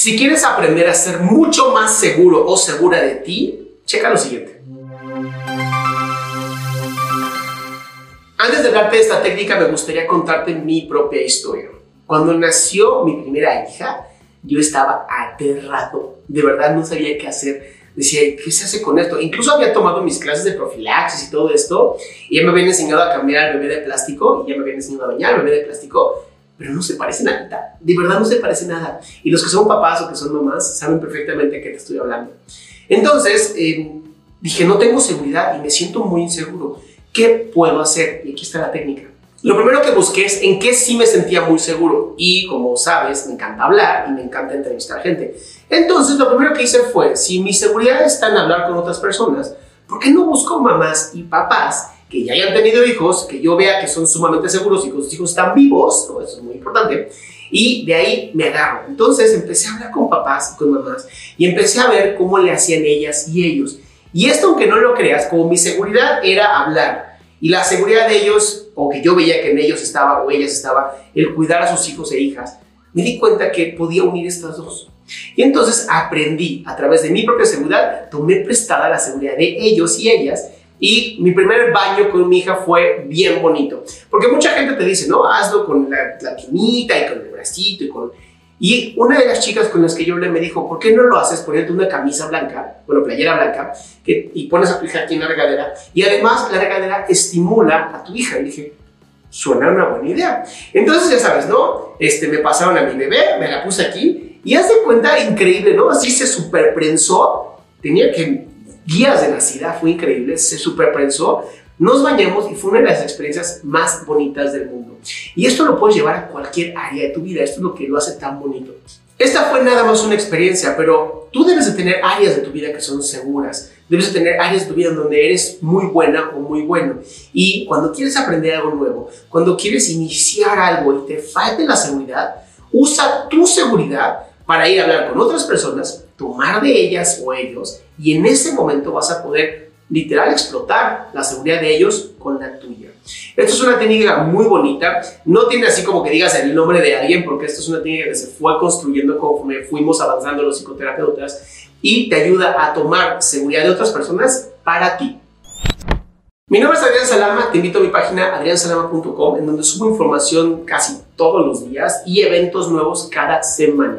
Si quieres aprender a ser mucho más seguro o segura de ti, checa lo siguiente. Antes de hablarte de esta técnica, me gustaría contarte mi propia historia. Cuando nació mi primera hija, yo estaba aterrado. De verdad no sabía qué hacer. Decía, ¿qué se hace con esto? Incluso había tomado mis clases de profilaxis y todo esto, y ya me habían enseñado a cambiar al bebé de plástico, y ya me habían enseñado a bañar al bebé de plástico, pero no se parece nada. De verdad no se parece nada. Y los que son papás o que son mamás saben perfectamente de qué te estoy hablando. Entonces, eh, dije, no tengo seguridad y me siento muy inseguro. ¿Qué puedo hacer? Y aquí está la técnica. Lo primero que busqué es en qué sí me sentía muy seguro. Y como sabes, me encanta hablar y me encanta entrevistar gente. Entonces, lo primero que hice fue, si mi seguridad está en hablar con otras personas, ¿por qué no busco mamás y papás que ya hayan tenido hijos, que yo vea que son sumamente seguros y que sus hijos están vivos? Eso es muy importante. Y de ahí me agarro. Entonces empecé a hablar con papás y con mamás y empecé a ver cómo le hacían ellas y ellos. Y esto, aunque no lo creas, como mi seguridad era hablar y la seguridad de ellos, o que yo veía que en ellos estaba o ellas estaba, el cuidar a sus hijos e hijas, me di cuenta que podía unir estas dos. Y entonces aprendí a través de mi propia seguridad, tomé prestada la seguridad de ellos y ellas. Y mi primer baño con mi hija fue bien bonito. Porque mucha gente te dice, no, hazlo con la, la pinita y con el bracito y con... Y una de las chicas con las que yo hablé me dijo, ¿por qué no lo haces poniendo una camisa blanca, bueno, playera blanca, que, y pones a tu hija aquí en la regadera? Y además la regadera estimula a tu hija. Y dije, suena una buena idea. Entonces, ya sabes, ¿no? Este, me pasaron a mi bebé, me la puse aquí, y haz de cuenta, increíble, ¿no? Así se superprensó, tenía que, guías de nacida, fue increíble, se superprensó, nos bañamos y fue una de las experiencias más bonitas del mundo. Y esto lo puedes llevar a cualquier área de tu vida, esto es lo que lo hace tan bonito. Esta fue nada más una experiencia, pero tú debes de tener áreas de tu vida que son seguras. Debes de tener áreas de tu vida en donde eres muy buena o muy bueno. Y cuando quieres aprender algo nuevo, cuando quieres iniciar algo y te falte la seguridad, usa tu seguridad para ir a hablar con otras personas, tomar de ellas o ellos, y en ese momento vas a poder literal explotar la seguridad de ellos con la tuya. Esto es una técnica muy bonita, no tiene así como que digas el nombre de alguien, porque esto es una técnica que se fue construyendo conforme fuimos avanzando los psicoterapeutas y te ayuda a tomar seguridad de otras personas para ti. Mi nombre es Adrián Salama, te invito a mi página adriansalama.com en donde subo información casi todos los días y eventos nuevos cada semana.